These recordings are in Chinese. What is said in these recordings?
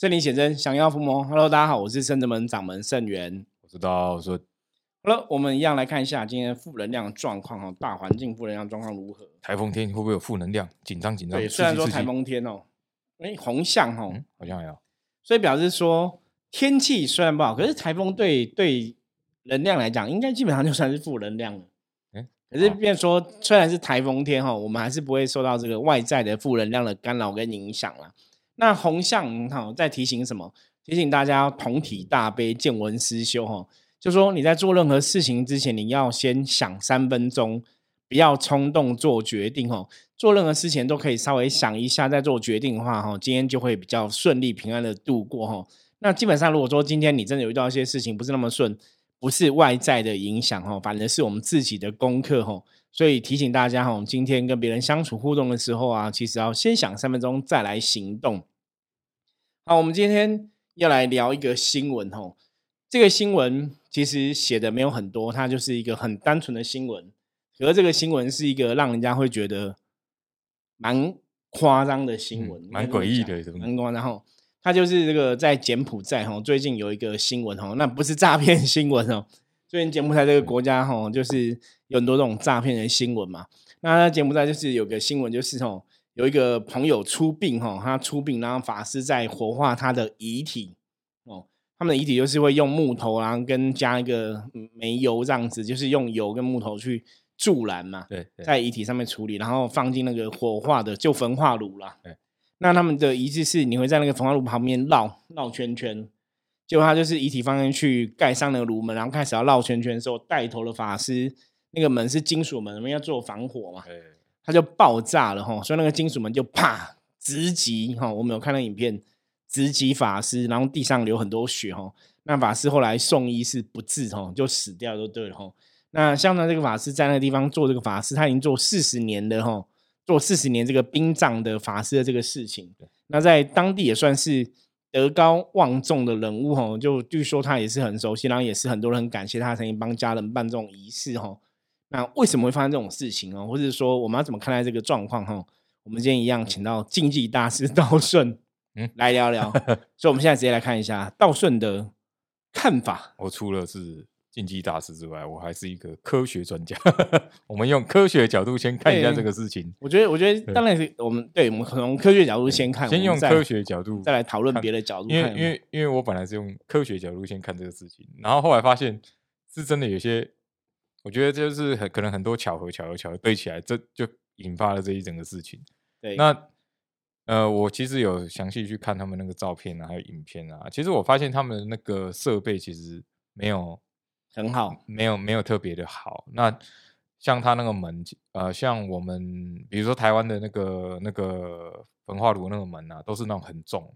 圣灵显真，想要伏魔。Hello，大家好，我是圣者门掌门圣元。我知道，我说好了，我们一样来看一下今天负能量状况哈，大环境负能量状况如何？台风天会不会有负能量？紧张紧张。对，虽然说台风天哦，哎，红象哦，好像有，所以表示说天气虽然不好，可是台风对对能量来讲，应该基本上就算是负能量了。可是变说虽然是台风天哈，我们还是不会受到这个外在的负能量的干扰跟影响啦。那红象哈在提醒什么？提醒大家同体大悲，见闻思修哈。就说你在做任何事情之前，你要先想三分钟，不要冲动做决定哦。做任何事情都可以稍微想一下再做决定的话，哈，今天就会比较顺利平安的度过哈。那基本上，如果说今天你真的有遇到一些事情不是那么顺，不是外在的影响哈，反而是我们自己的功课哈。所以提醒大家哈，今天跟别人相处互动的时候啊，其实要先想三分钟再来行动。好，我们今天要来聊一个新闻哦，这个新闻。其实写的没有很多，它就是一个很单纯的新闻。可是这个新闻是一个让人家会觉得蛮夸张的新闻，蛮诡异的，蛮夸张。然后它就是这个在柬埔寨哈，最近有一个新闻哈，那不是诈骗新闻哦。最近柬埔寨这个国家哈，就是有很多这种诈骗的新闻嘛。那柬埔寨就是有个新闻，就是哦，有一个朋友出殡哈，他出殡，然后法师在火化他的遗体哦。他们的遗体就是会用木头，然后跟加一个煤油这样子，就是用油跟木头去助燃嘛。对，在遗体上面处理，然后放进那个火化的就焚化炉啦。对，那他们的仪式是你会在那个焚化炉旁边绕绕圈圈，结果他就是遗体放进去，盖上那个炉门，然后开始要绕圈圈的时候，带头的法师那个门是金属门，我们要做防火嘛，它就爆炸了哈，所以那个金属门就啪直击哈，我们有看到影片。直击法师，然后地上流很多血哈。那法师后来送医是不治哈，就死掉就对了哈。那像他这个法师在那个地方做这个法师，他已经做四十年的哈，做四十年这个殡葬的法师的这个事情。那在当地也算是德高望重的人物哈。就据说他也是很熟悉，然后也是很多人很感谢他曾经帮家人办这种仪式哈。那为什么会发生这种事情哦？或者说我们要怎么看待这个状况哈？我们今天一样请到竞技大师 道顺。嗯，来聊聊。所以，我们现在直接来看一下道顺的看法。我除了是竞技大师之外，我还是一个科学专家。我们用科学角度先看一下这个事情。我觉得，我觉得当然是我们对我们从科学角度先看，先用科学角度再来讨论别的角度。因为，因为，因为我本来是用科学角度先看这个事情，然后后来发现是真的有些，我觉得就是很可能很多巧合，巧合，巧合堆起来，这就引发了这一整个事情。对，那。呃，我其实有详细去看他们那个照片啊，还有影片啊。其实我发现他们那个设备其实没有很好，没有没有特别的好。那像他那个门，呃，像我们比如说台湾的那个那个焚化炉那个门啊，都是那种很重，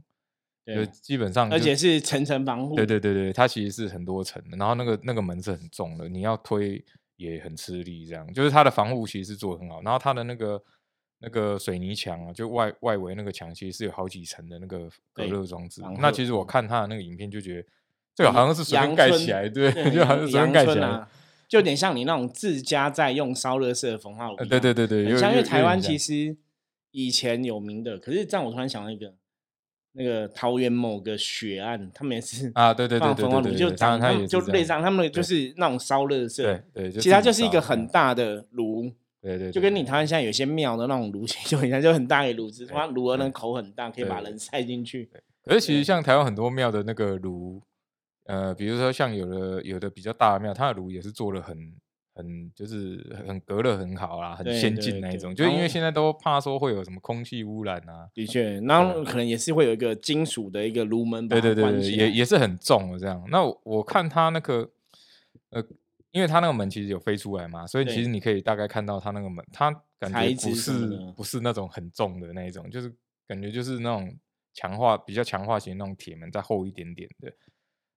就基本上而且是层层防护。对对对对，它其实是很多层的。然后那个那个门是很重的，你要推也很吃力。这样就是它的防护其实是做的很好。然后它的那个。那个水泥墙啊，就外外围那个墙，其实是有好几层的那个隔热装置。那其实我看他的那个影片，就觉得这个好像是随便盖起来，对，就好像随便盖起来，就有点像你那种自家在用烧热式的焚化炉。对对对对，像因为台湾其实以前有名的，可是这样我突然想到一个，那个桃园某个血案，他们也是啊，对对对对对，就他们就类似，他们就是那种烧热色，对，其实它就是一个很大的炉。对对，就跟你台湾现在有些庙的那种炉就很像，就很大的炉子，它炉儿那口很大，可以把人塞进去。可是其实像台湾很多庙的那个炉，呃，比如说像有的有的比较大的庙，它的炉也是做的很很就是很隔热很好啊，很先进那一种。就因为现在都怕说会有什么空气污染啊。的确，然后可能也是会有一个金属的一个炉门，对对对，也也是很重的这样。那我看它那个呃。因为它那个门其实有飞出来嘛，所以其实你可以大概看到它那个门，它感觉不是不是那种很重的那一种，就是感觉就是那种强化比较强化型那种铁门再厚一点点的。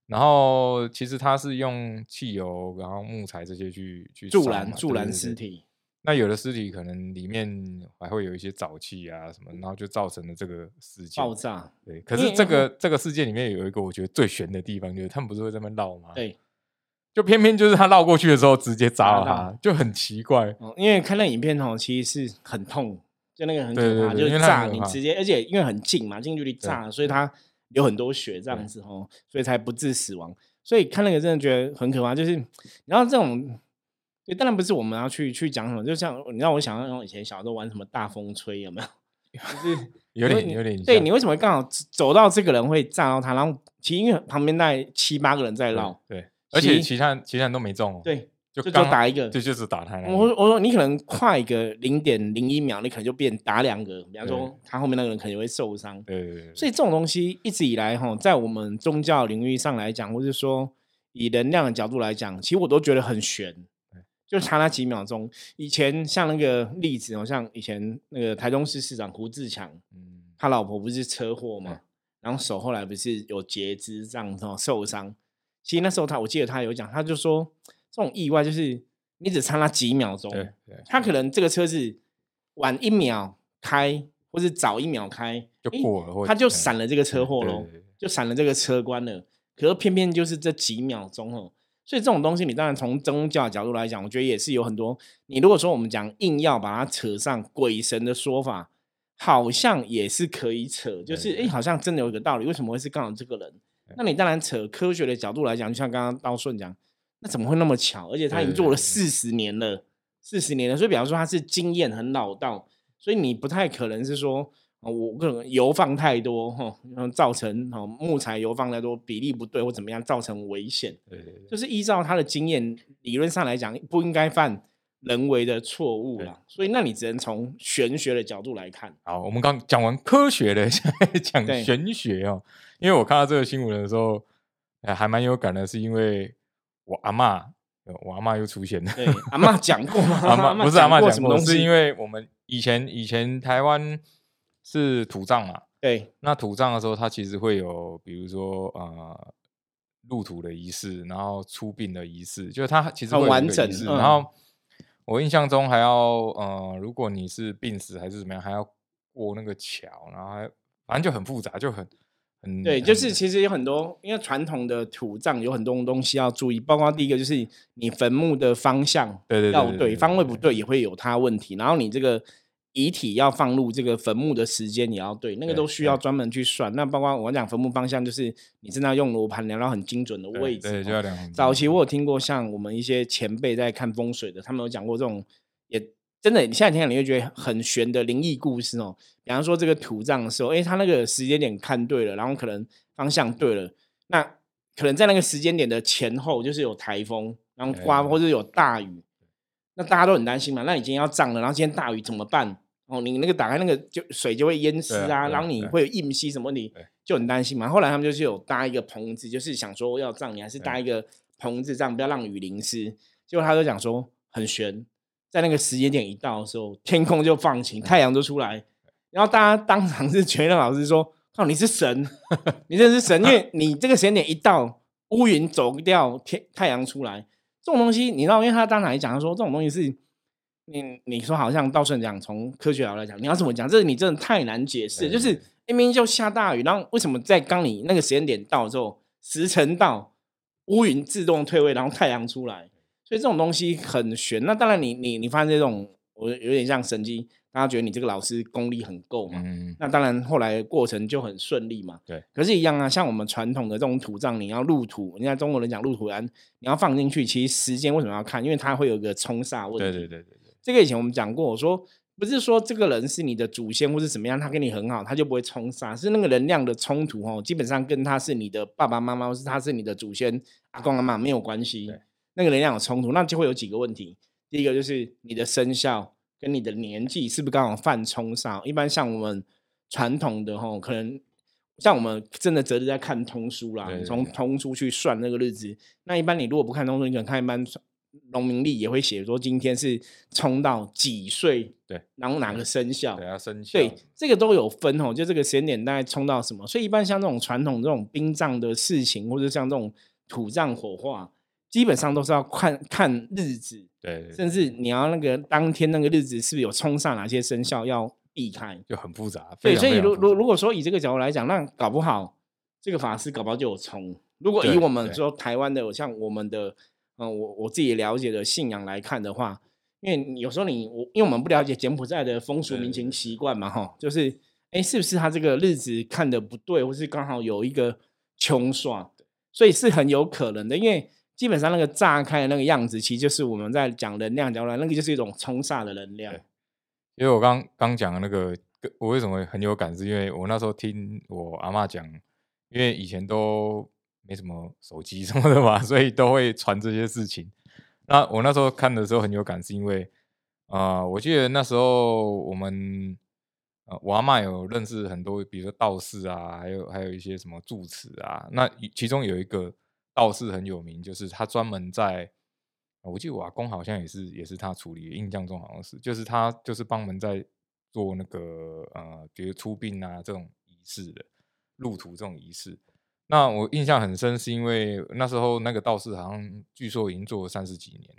然后其实它是用汽油，然后木材这些去去助燃助燃尸体。那有的尸体可能里面还会有一些沼气啊什么，然后就造成了这个事件爆炸。对，可是这个这个事件里面有一个我觉得最悬的地方，就是他们不是会这么绕吗？对。就偏偏就是他绕过去的时候直接砸了他，就很奇怪。因为看那影片哦，其实是很痛，就那个很可怕，就是炸你直接，而且因为很近嘛，近距离炸，所以他流很多血这样子哦，所以才不致死亡。所以看那个真的觉得很可怕，就是然后这种，对，当然不是我们要去去讲什么，就像你让我想到以前小时候玩什么大风吹，有没有？就是有点有点对，你为什么刚好走到这个人会炸到他？然后其实因为旁边那七八个人在绕，对，而且其他其他人都没中，对。就就打一个，就就是打他。我我说你可能快个零点零一秒，你可能就变打两个。比方说，他后面那个人可能会受伤。对对对。所以这种东西一直以来哈，在我们宗教领域上来讲，或者说以能量的角度来讲，其实我都觉得很悬。就差那几秒钟。以前像那个例子，好像以前那个台中市市长胡志强，嗯，他老婆不是车祸嘛，然后手后来不是有截肢这样受伤。其实那时候他，我记得他有讲，他就说。这种意外就是你只差那几秒钟，他可能这个车子晚一秒开，或是早一秒开就过了，他就闪了这个车祸喽，就闪了这个车关了。可是偏偏就是这几秒钟哦，所以这种东西你当然从宗教角度来讲，我觉得也是有很多。你如果说我们讲硬要把它扯上鬼神的说法，好像也是可以扯，就是哎，好像真的有一个道理，为什么会是刚好这个人？那你当然扯科学的角度来讲，就像刚刚刀顺讲。那怎么会那么巧？而且他已经做了四十年了，四十年了，所以比方说他是经验很老道，所以你不太可能是说我可能油放太多哈，造成哦木材油放太多比例不对或怎么样造成危险。对，就是依照他的经验理论上来讲，不应该犯人为的错误了。所以那你只能从玄学的角度来看。好，我们刚讲完科学的，讲玄学哦。因为我看到这个新闻的时候，哎，还蛮有感的，是因为。我阿妈，我阿妈又出现了。对，阿妈讲过吗？阿妈不是阿妈讲过，是因为我们以前以前台湾是土葬嘛。对，那土葬的时候，它其实会有，比如说呃，入土的仪式，然后出殡的仪式，就是它其实很完整。然后我印象中还要呃，如果你是病死还是怎么样，还要过那个桥，然后还反正就很复杂，就很。对，就是其实有很多，因为传统的土葬有很多东西要注意，包括第一个就是你坟墓的方向，对对要对，方位不对也会有它问题。然后你这个遗体要放入这个坟墓的时间也要对，那个都需要专门去算。那包括我讲坟墓方向，就是你真的要用罗盘量到很精准的位置。对，就要量。早期我有听过，像我们一些前辈在看风水的，他们有讲过这种也。真的，你现在听，你会觉得很玄的灵异故事哦。比方说，这个土葬的时候，哎，他那个时间点看对了，然后可能方向对了，那可能在那个时间点的前后，就是有台风，然后刮或者有大雨，那大家都很担心嘛。那你今天要葬了，然后今天大雨怎么办？哦，你那个打开那个就水就会淹湿啊，然后你会有硬吸什么问题，就很担心嘛。后来他们就是有搭一个棚子，就是想说要葬你，还是搭一个棚子，这样不要让雨淋湿。结果他就讲说很悬。在那个时间点一到的时候，天空就放晴，太阳就出来，然后大家当场是全任老师说：“靠，你是神，你真是神！因为你这个时间点一到，乌云走掉，天太阳出来，这种东西你知道？因为他当场一讲，他说这种东西是你你说好像道顺讲，从科学角度来讲，你要怎么讲？这你真的太难解释。就是明明就下大雨，然后为什么在刚你那个时间点到之后，时辰到，乌云自动退位，然后太阳出来？所以这种东西很玄，那当然你你你发现这种，我有点像神经，大家觉得你这个老师功力很够嘛？嗯那当然后来过程就很顺利嘛。对。可是，一样啊，像我们传统的这种土葬，你要入土，人家中国人讲入土安，你要放进去，其实时间为什么要看？因为它会有一个冲煞问题。对对对对对。这个以前我们讲过，我说不是说这个人是你的祖先或是怎么样，他跟你很好，他就不会冲煞，是那个能量的冲突哦，基本上跟他是你的爸爸妈妈或是他是你的祖先阿公阿妈没有关系。那个能量有冲突，那就会有几个问题。第一个就是你的生肖跟你的年纪是不是刚好犯冲煞？一般像我们传统的吼，可能像我们真的择日在看通书啦，从通书去算那个日子。那一般你如果不看通书，你可能看一般农民历也会写说今天是冲到几岁，对，然后哪个生肖，对啊，生肖，对，这个都有分哦。就这个时间点大概冲到什么？所以一般像这种传统这种殡葬的事情，或者像这种土葬火化。基本上都是要看看日子，对，甚至你要那个当天那个日子是不是有冲上哪些生肖要避开，就很复杂。对，所以如如如果说以这个角度来讲，那搞不好这个法师搞不好就有冲。如果以我们说台湾的像我们的，嗯，我我自己了解的信仰来看的话，因为有时候你我因为我们不了解柬埔寨的风俗民情习惯嘛，哈，就是。哎，是不是他这个日子看的不对，或是刚好有一个穷刷，所以是很有可能的。因为基本上那个炸开的那个样子，其实就是我们在讲能量交流，那个就是一种冲煞的能量。因为我刚刚讲的那个，我为什么很有感，是因为我那时候听我阿妈讲，因为以前都没什么手机什么的嘛，所以都会传这些事情。那我那时候看的时候很有感，是因为。啊，我记得那时候我们呃，我阿妈有认识很多，比如说道士啊，还有还有一些什么住持啊。那其中有一个道士很有名，就是他专门在，我记得我阿公好像也是也是他处理，印象中好像是，就是他就是帮忙在做那个呃，比如出殡啊这种仪式的，入土这种仪式。那我印象很深，是因为那时候那个道士好像据说已经做了三十几年，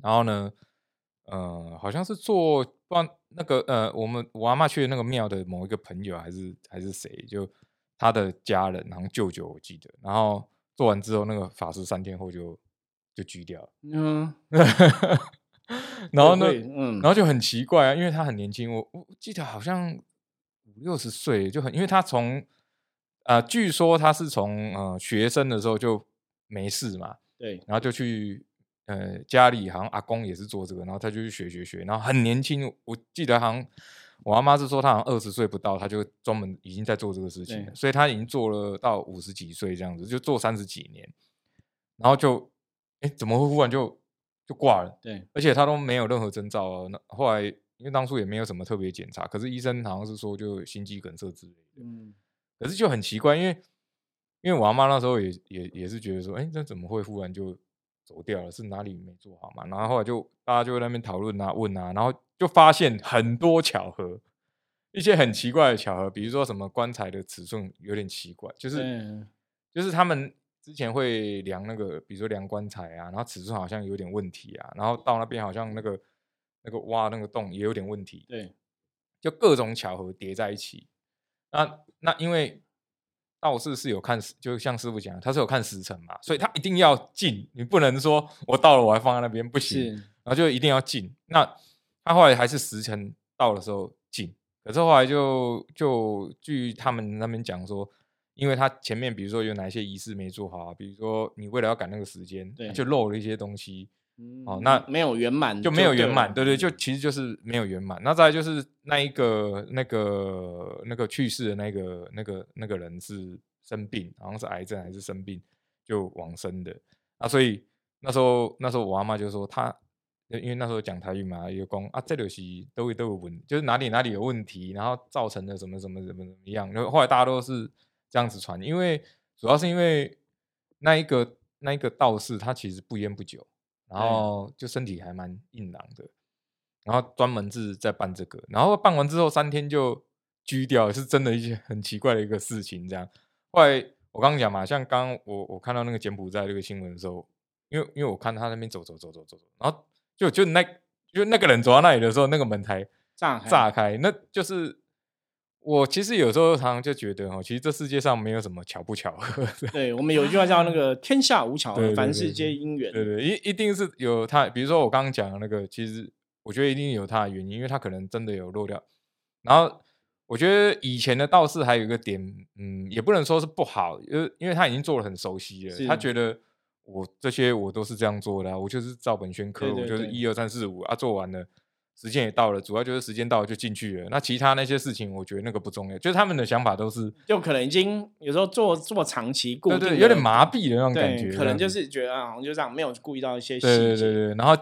然后呢。呃，好像是做帮那个呃，我们我阿妈去那个庙的某一个朋友，还是还是谁，就他的家人，然后舅舅我记得，然后做完之后，那个法师三天后就就锯掉了。嗯，然后呢，嗯，然后就很奇怪啊，因为他很年轻，我我记得好像五六十岁就很，因为他从呃，据说他是从呃学生的时候就没事嘛，对，然后就去。呃，家里好像阿公也是做这个，然后他就去学学学，然后很年轻。我记得好像我阿妈是说她好像二十岁不到，她就专门已经在做这个事情了，所以她已经做了到五十几岁这样子，就做三十几年，然后就哎怎么会忽然就就挂了？对，而且她都没有任何征兆啊。那后来因为当初也没有什么特别检查，可是医生好像是说就心肌梗塞之类的。嗯，可是就很奇怪，因为因为我阿妈那时候也也也是觉得说，哎，这怎么会忽然就？走掉了是哪里没做好嘛？然后后来就大家就在那边讨论啊、问啊，然后就发现很多巧合，一些很奇怪的巧合，比如说什么棺材的尺寸有点奇怪，就是就是他们之前会量那个，比如说量棺材啊，然后尺寸好像有点问题啊，然后到那边好像那个那个挖那个洞也有点问题，对，就各种巧合叠在一起。那那因为。道士是有看，就像师傅讲，他是有看时辰嘛，所以他一定要进，你不能说我到了我还放在那边不行，然后就一定要进。那他后来还是时辰到的时候进，可是后来就就据他们那边讲说，因为他前面比如说有哪一些仪式没做好，比如说你为了要赶那个时间，就漏了一些东西。哦，那没有圆满就没有圆满，对对，就其实就是没有圆满。那再来就是那一个那个那个去世的那个那个那个人是生病，好像是癌症还是生病就往生的。那，所以那时候那时候我阿妈就说他，因为那时候讲台语嘛，有讲啊，这东西都会都有问，就是哪里哪里有问题，然后造成的什么什么怎么怎么样。然后后来大家都是这样子传，因为主要是因为那一个那一个道士他其实不烟不酒。然后就身体还蛮硬朗的，然后专门是在办这个，然后办完之后三天就拘掉，是真的一件很奇怪的一个事情。这样，后来我刚刚讲嘛，像刚我我看到那个柬埔寨这个新闻的时候，因为因为我看他那边走走走走走走，然后就就那就那个人走到那里的时候，那个门才炸炸开，那就是。我其实有时候常常就觉得哦，其实这世界上没有什么巧不巧合。对我们有一句话叫那个“天下无巧合，凡事皆因缘”。对对，一一定是有他，比如说我刚刚讲的那个，其实我觉得一定有他的原因，因为他可能真的有漏掉。然后我觉得以前的道士还有一个点，嗯，也不能说是不好，因为因为他已经做的很熟悉了，他觉得我这些我都是这样做的，我就是照本宣科，我就是一二三四五啊，做完了。时间也到了，主要就是时间到了就进去了。那其他那些事情，我觉得那个不重要。就是他们的想法都是，就可能已经有时候做做长期固定，有点麻痹的那种感觉。可能就是觉得啊，好像就这样，没有注意到一些细节。对对对对。然后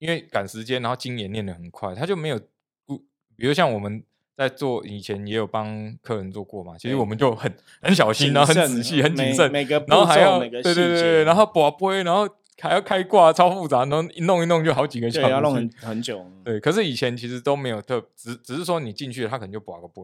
因为赶时间，然后经也念的很快，他就没有顾。比如像我们在做以前也有帮客人做过嘛，其实我们就很很小心，然后很仔细、很谨慎，每个然后还要对对对对，然后把杯，然后。还要开挂，超复杂，然后一弄一弄就好几个小时，要弄很很久。对，可是以前其实都没有特，只只是说你进去了，他可能就把个杯。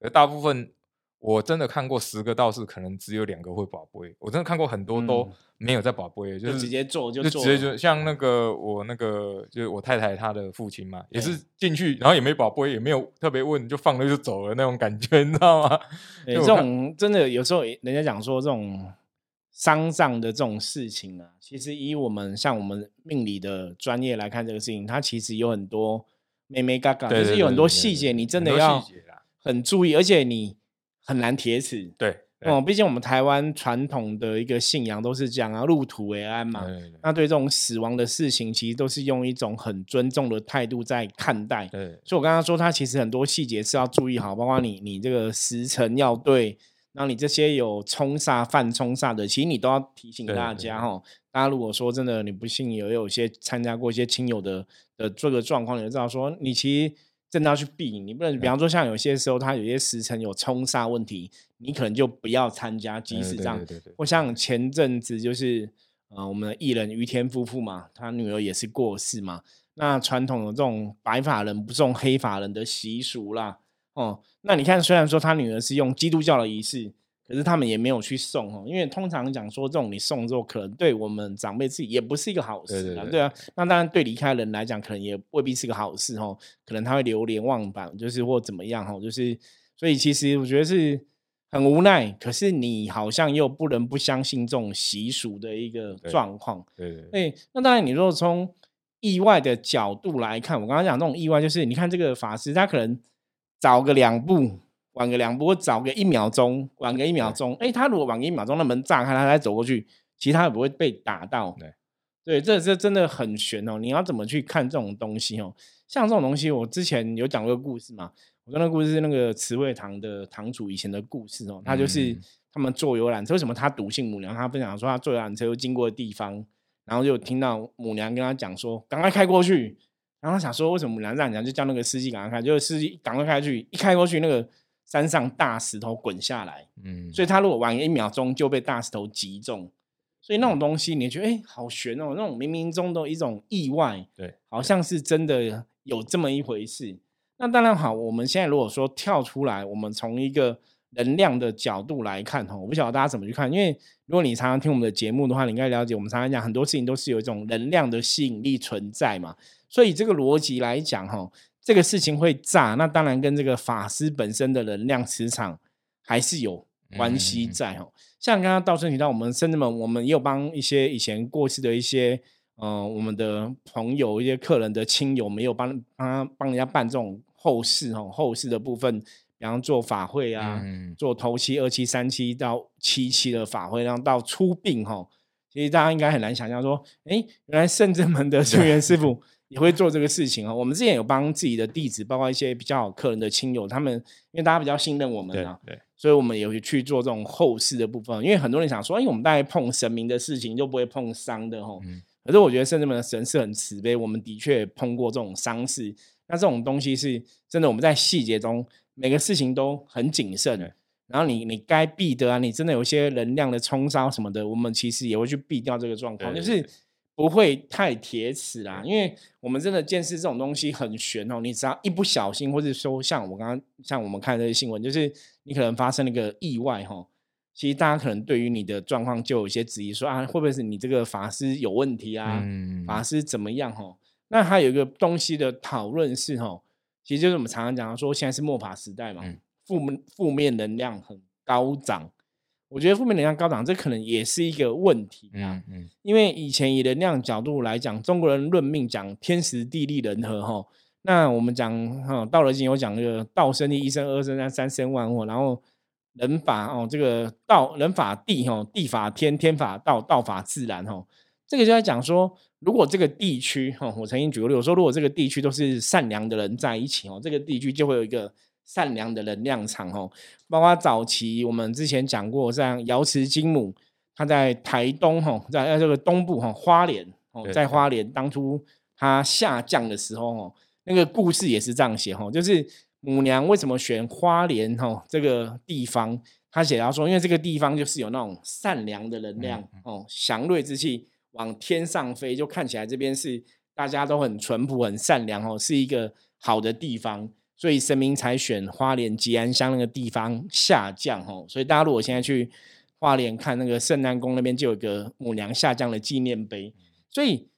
而大部分我真的看过十个道士，可能只有两个会保杯。我真的看过很多都没有在保杯，就是直接做就直接就像那个我那个就是我太太她的父亲嘛，也是进去然后也没保杯，也没有特别问，就放了就走了那种感觉，你知道吗？这种真的有时候人家讲说这种。丧葬的这种事情啊，其实以我们像我们命理的专业来看这个事情，它其实有很多妹妹嘎嘎，就是有很多细节，你真的要很注意，而且你很难铁齿。对。哦，毕竟我们台湾传统的一个信仰都是讲啊，入土为安嘛。那对这种死亡的事情，其实都是用一种很尊重的态度在看待。对，所以我刚刚说，它其实很多细节是要注意好，包括你你这个时辰要对，那你这些有冲煞、犯冲煞的，其实你都要提醒大家哈。大家如果说真的你不幸有有些参加过一些亲友的的这个状况，你就知道说，你其实。真的要去避，你不能，比方说像有些时候，他有些时辰有冲煞问题，你可能就不要参加，即使这样。或像前阵子就是，呃，我们的艺人于天夫妇嘛，他女儿也是过世嘛。那传统的这种白发人不送黑发人的习俗啦，哦，那你看，虽然说他女儿是用基督教的仪式。可是他们也没有去送哦，因为通常讲说这种你送之后，可能对我们长辈自己也不是一个好事啊。对啊，那当然对离开人来讲，可能也未必是个好事哦。可能他会流连忘返，就是或怎么样哦，就是所以其实我觉得是很无奈。可是你好像又不能不相信这种习俗的一个状况。对对。那当然，你如果从意外的角度来看，我刚刚讲那种意外，就是你看这个法师，他可能早个两步。晚个两步，早个一秒钟，晚个一秒钟。哎，他如果晚个一秒钟，那门炸开，他再走过去，其他也不会被打到。对，对，这这真的很悬哦。你要怎么去看这种东西哦？像这种东西，我之前有讲过故事嘛。我说那故事是那个慈惠堂的堂主以前的故事哦。他就是他们坐游览车，为什么他笃信母娘？他分享说他坐游览车经过的地方，然后就听到母娘跟他讲说：“赶快开过去。”然后想说为什么母娘这样讲，就叫那个司机赶快开，就是司机赶快开去，一开过去那个。山上大石头滚下来，嗯，所以他如果晚一秒钟就被大石头击中，所以那种东西你觉得哎，好悬哦，那种冥冥中的一种意外，对，好像是真的有这么一回事。那当然好，我们现在如果说跳出来，我们从一个能量的角度来看哈，我不晓得大家怎么去看，因为如果你常常听我们的节目的话，你应该了解我们常常讲很多事情都是有一种能量的吸引力存在嘛，所以这个逻辑来讲哈。这个事情会炸，那当然跟这个法师本身的能量磁场还是有关系在哦。像刚刚道生提到，我们甚至们，我们也有帮一些以前过世的一些，嗯，我们的朋友、一些客人的亲友，没有帮帮他帮人家办这种后事哦，后事的部分，比方做法会啊，做头七、二七、三七到七七的法会，然后到出殡哈。其实大家应该很难想象说，哎，原来圣正门的 圣元师傅。也会做这个事情哦。我们之前有帮自己的弟子，包括一些比较好客人的亲友，他们因为大家比较信任我们啊，对，所以我们有去做这种后事的部分。因为很多人想说，哎，我们大概碰神明的事情就不会碰伤的吼。可是我觉得圣人们的神是很慈悲，我们的确碰过这种伤事。那这种东西是真的，我们在细节中每个事情都很谨慎。然后你你该避的啊，你真的有一些能量的冲烧什么的，我们其实也会去避掉这个状况，就是。不会太铁齿啦，因为我们真的见识这种东西很玄哦。你只要一不小心，或者说像我刚刚像我们看这些新闻，就是你可能发生了一个意外哈，其实大家可能对于你的状况就有一些质疑，说啊会不会是你这个法师有问题啊？法师怎么样哈？那还有一个东西的讨论是哈，其实就是我们常常讲说现在是末法时代嘛，负负面能量很高涨。我觉得负面能量高涨，这可能也是一个问题啊。嗯，因为以前以能量角度来讲，中国人论命讲天时地利人和哈。那我们讲哈《道德经》有讲这个道生一，一生二生三，三生万物。然后人法哦，这个道人法地哈，地法天，天法道，道法自然哈。这个就在讲说，如果这个地区哈，我曾经举个例，我说如果这个地区都是善良的人在一起哦，这个地区就会有一个。善良的能量场哦，包括早期我们之前讲过，像瑶池金母，他在台东哈，在这个东部哈花莲哦，在花莲当初他下降的时候哦，那个故事也是这样写哈，就是母娘为什么选花莲哈这个地方？他写到说，因为这个地方就是有那种善良的能量哦，祥瑞之气往天上飞，就看起来这边是大家都很淳朴、很善良哦，是一个好的地方。所以神明才选花莲吉安乡那个地方下降哦，所以大家如果现在去花莲看那个圣诞宫那边就有个母娘下降的纪念碑，所以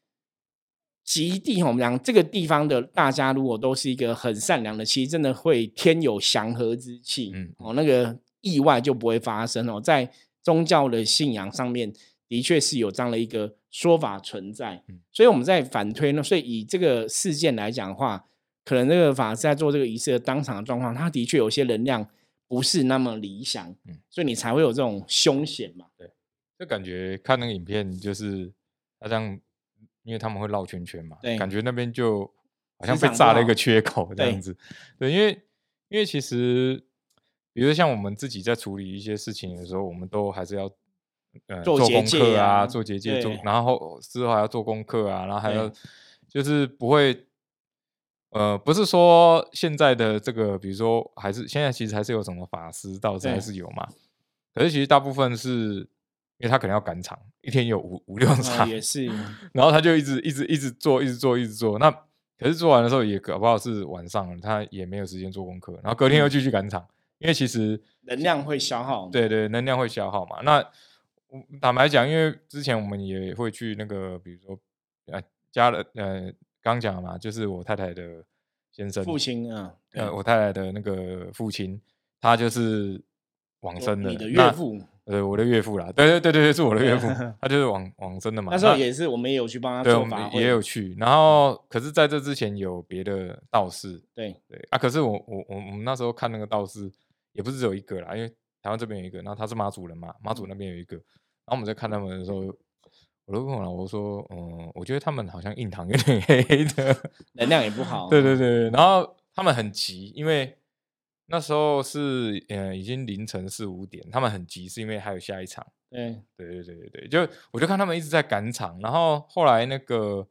极地吼我们讲这个地方的大家如果都是一个很善良的，其实真的会天有祥和之气，嗯。哦那个意外就不会发生哦，在宗教的信仰上面的确是有这样的一个说法存在，所以我们在反推呢，所以以这个事件来讲的话。可能这个法师在做这个仪式的当场的状况，他的确有些能量不是那么理想，嗯，所以你才会有这种凶险嘛。对，就感觉看那个影片，就是他这样，因为他们会绕圈圈嘛，对，感觉那边就好像被炸了一个缺口这样子。对，因为因为其实，比如像我们自己在处理一些事情的时候，我们都还是要。呃，做功课啊，做结界，做，然后之后还要做功课啊，然后还要就是不会，呃，不是说现在的这个，比如说还是现在其实还是有什么法师道士还是有嘛，可是其实大部分是因为他可能要赶场，一天有五五六场，也是，然后他就一直一直一直做，一直做，一直做，那可是做完的时候也搞不好是晚上了，他也没有时间做功课，然后隔天又继续赶场，因为其实能量会消耗，对对，能量会消耗嘛，那。坦白讲，因为之前我们也会去那个，比如说，呃，家人，呃，刚讲嘛，就是我太太的先生父亲啊，呃，我太太的那个父亲，他就是往生的，你的岳父，呃，我的岳父啦，对对对对对，是我的岳父，他就是往往生的嘛。那时候也是，我们也有去帮他做法也有去。然后，可是在这之前有别的道士，对对啊，可是我我我我们那时候看那个道士，也不是只有一个啦，因为台湾这边有一个，然后他是妈祖人嘛，妈祖那边有一个。然后我们在看他们的时候，我都跟我老婆说：“嗯，我觉得他们好像印堂有点黑的，能量也不好。”对对对，然后他们很急，因为那时候是呃已经凌晨四五点，他们很急，是因为还有下一场。对对对对对对，就我就看他们一直在赶场。然后后来那个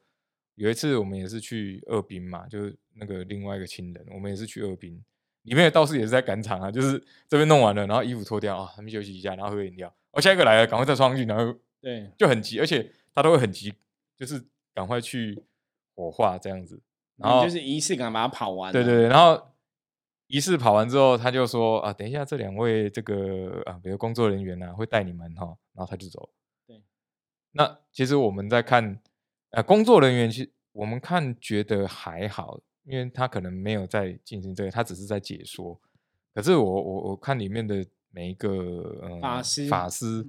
有一次我们也是去二滨嘛，就是那个另外一个亲人，我们也是去二滨，里面的道士也是在赶场啊，就是这边弄完了，然后衣服脱掉啊，他们休息一下，然后喝饮料。哦下一个来了，赶快再穿上去，然后对，就很急，而且他都会很急，就是赶快去火化这样子，然后就是仪式感把它跑完。对对对，然后仪式跑完之后，他就说啊，等一下这两位这个啊，比如工作人员呢，会带你们哈，然后他就走。对，那其实我们在看呃工作人员，其实我们看觉得还好，因为他可能没有在进行这个，他只是在解说。可是我我我看里面的。每一个法师法师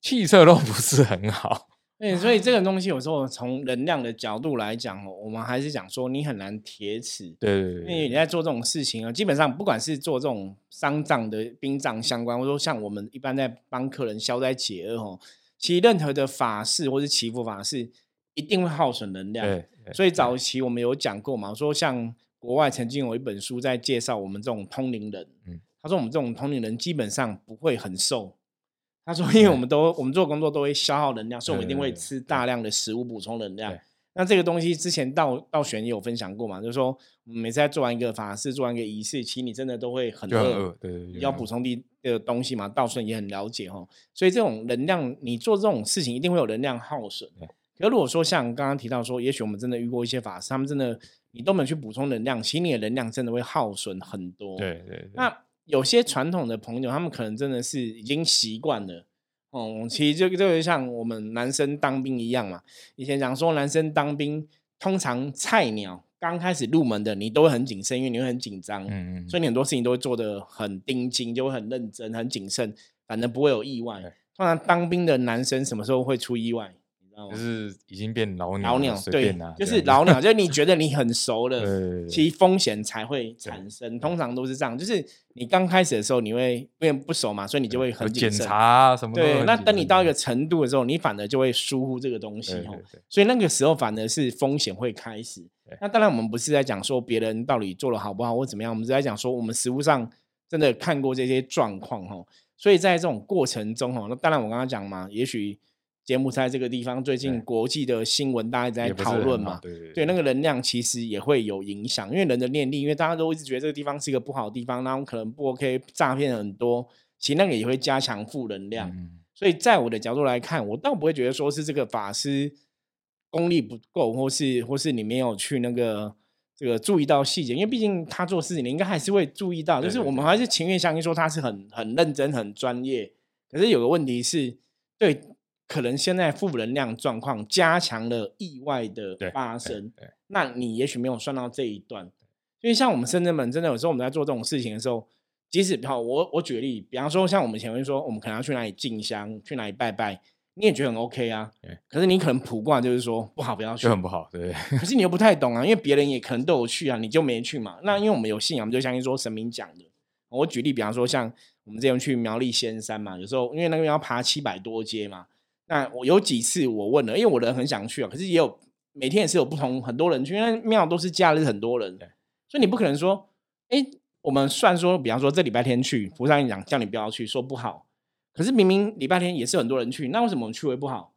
气色都不是很好，对，所以这个东西有时候从能量的角度来讲哦，我们还是讲说你很难铁齿，对对对，因为你在做这种事情啊，基本上不管是做这种丧葬的殡葬相关，或者说像我们一般在帮客人消灾解厄哦，其实任何的法事或是祈福法事一定会耗损能量，对，所以早期我们有讲过嘛，说像国外曾经有一本书在介绍我们这种通灵人，嗯。他说：“我们这种通灵人基本上不会很瘦。”他说：“因为我们都我们做工作都会消耗能量，所以我们一定会吃大量的食物补充能量。那这个东西之前道道玄也有分享过嘛，就是说每次在做完一个法事、做完一个仪式，其实你真的都会很饿，对，要补充的的东西嘛。道顺也很了解哈，所以这种能量，你做这种事情一定会有能量耗损。可如果说像刚刚提到说，也许我们真的遇过一些法师，他们真的你都没有去补充能量，其实你的能量真的会耗损很多。对对，那。有些传统的朋友，他们可能真的是已经习惯了哦。其实就就像我们男生当兵一样嘛。以前讲说，男生当兵通常菜鸟刚开始入门的，你都会很谨慎，因为你会很紧张，嗯嗯，所以你很多事情都会做的很盯紧，就会很认真、很谨慎，反正不会有意外。通常当兵的男生什么时候会出意外？就是已经变老鸟，老鸟对，就是老鸟，就是你觉得你很熟了，其实风险才会产生。通常都是这样，就是你刚开始的时候，你会因为不熟嘛，所以你就会很检查什么。对，那等你到一个程度的时候，你反而就会疏忽这个东西哦。所以那个时候反而是风险会开始。那当然，我们不是在讲说别人到底做的好不好或怎么样，我们是在讲说我们实物上真的看过这些状况哈。所以在这种过程中哈，那当然我刚刚讲嘛，也许。柬埔寨这个地方最近国际的新闻大家在讨论嘛？对，那个能量其实也会有影响，因为人的念力，因为大家都一直觉得这个地方是一个不好的地方，然后可能不 OK，诈骗很多，其实那个也会加强负能量。所以在我的角度来看，我倒不会觉得说是这个法师功力不够，或是或是你没有去那个这个注意到细节，因为毕竟他做事情，你应该还是会注意到，就是我们还是情愿相信说他是很很认真、很专业。可是有个问题是，对。可能现在负能量状况加强了意外的发生，那你也许没有算到这一段。因为像我们深圳们，真的有时候我们在做这种事情的时候，即使好，我我举例，比方说像我们前面说，我们可能要去哪里进香，去哪里拜拜，你也觉得很 OK 啊。可是你可能卜卦就是说不好，不要去，就很不好，对。可是你又不太懂啊，因为别人也可能都有去啊，你就没去嘛。那因为我们有信仰，我们就相信说神明讲的。我举例，比方说像我们这样去苗栗仙山嘛，有时候因为那个要爬七百多阶嘛，那我有几次我问了，因为我人很想去啊，可是也有每天也是有不同很多人去，因为庙都是假日很多人，所以你不可能说，哎，我们算说，比方说这礼拜天去，菩萨讲叫你不要去，说不好，可是明明礼拜天也是很多人去，那为什么我们去会不好？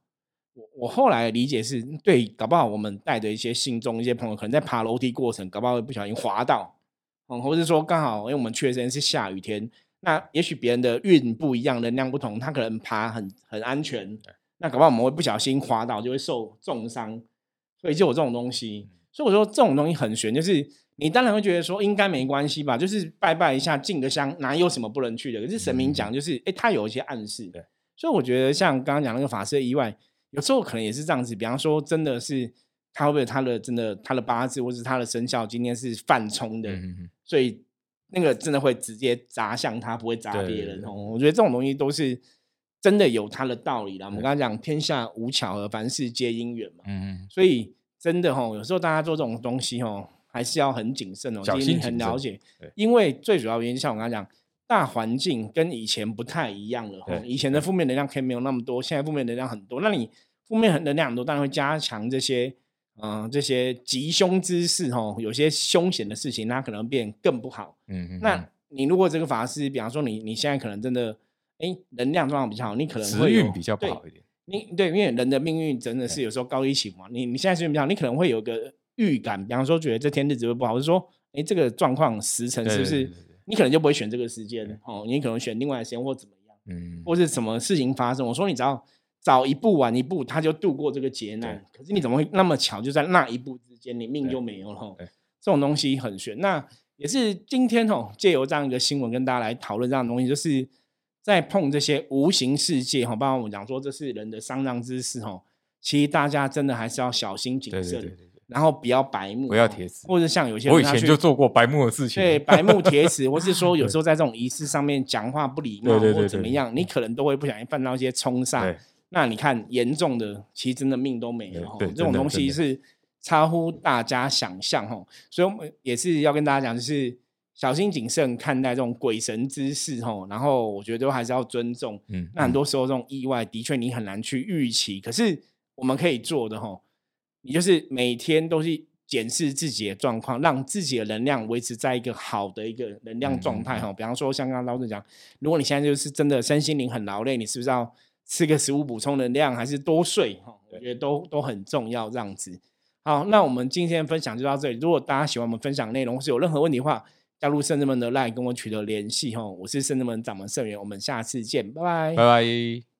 我我后来理解是对，搞不好我们带的一些信众、一些朋友，可能在爬楼梯过程，搞不好会不小心滑到。嗯，或者说刚好，因为我们去的时间是下雨天，那也许别人的运不一样，能量不同，他可能爬很很安全，那搞不好我们会不小心滑倒，就会受重伤，所以就有这种东西。所以我说这种东西很玄，就是你当然会觉得说应该没关系吧，就是拜拜一下，敬个香，哪有什么不能去的？可是神明讲就是，哎，他有一些暗示。对，所以我觉得像刚刚讲那个法师的意外，有时候可能也是这样子。比方说，真的是。他会不会他的真的他的八字或是他的生肖今天是犯冲的，所以那个真的会直接砸向他，不会砸别人哦。我觉得这种东西都是真的有它的道理啦。我们刚刚讲天下无巧合，凡事皆因缘嘛。嗯所以真的哦，有时候大家做这种东西哦，还是要很谨慎哦，小心很了解。因为最主要原因像我刚刚讲，大环境跟以前不太一样了。哈，以前的负面能量可以没有那么多，现在负面能量很多。那你负面能量很多，当然会加强这些。嗯，这些吉凶之事哦，有些凶险的事情，它可能变更不好。嗯嗯。那你如果这个法师，比方说你你现在可能真的，哎，能量状况比较好，你可能会运比较不好一点。你对，因为人的命运真的是有时候高一起伏嘛。你你现在时运比较好，你可能会有个预感，比方说觉得这天日子会不好，或者说，哎，这个状况时辰是不是？你可能就不会选这个时间哦，你可能选另外的时间或怎么样，嗯，或是什么事情发生。我说你只要。早一步晚一步，他就度过这个劫难。可是你怎么会那么巧，就在那一步之间，你命就没有了？这种东西很玄。那也是今天哦，借由这样一个新闻跟大家来讨论这样的东西，就是在碰这些无形世界哈，包括我们讲说这是人的丧葬之事哈，其实大家真的还是要小心谨慎，然后不要白目，不要铁齿，或者像有些我以前就做过白目的事情，对 白目铁齿，或是说有时候在这种仪式上面讲话不礼貌或怎么样，你可能都会不小心犯到一些冲煞。那你看，严重的其实真的命都没了，这种东西是超乎大家想象哈。所以我们也是要跟大家讲，就是小心谨慎看待这种鬼神之事哈。然后我觉得都还是要尊重。嗯，那很多时候这种意外的确你很难去预期，可是我们可以做的哈，你就是每天都是检视自己的状况，让自己的能量维持在一个好的一个能量状态哈。比方说，像刚刚老师讲，如果你现在就是真的身心灵很劳累，你是不是要？吃个食物补充能量，还是多睡哈？我觉得都都很重要。这样子，好，那我们今天的分享就到这里。如果大家喜欢我们分享内容，或是有任何问题的话，加入圣人们的 line 跟我取得联系哈。我是圣人们掌门圣元，我们下次见，拜拜，拜拜。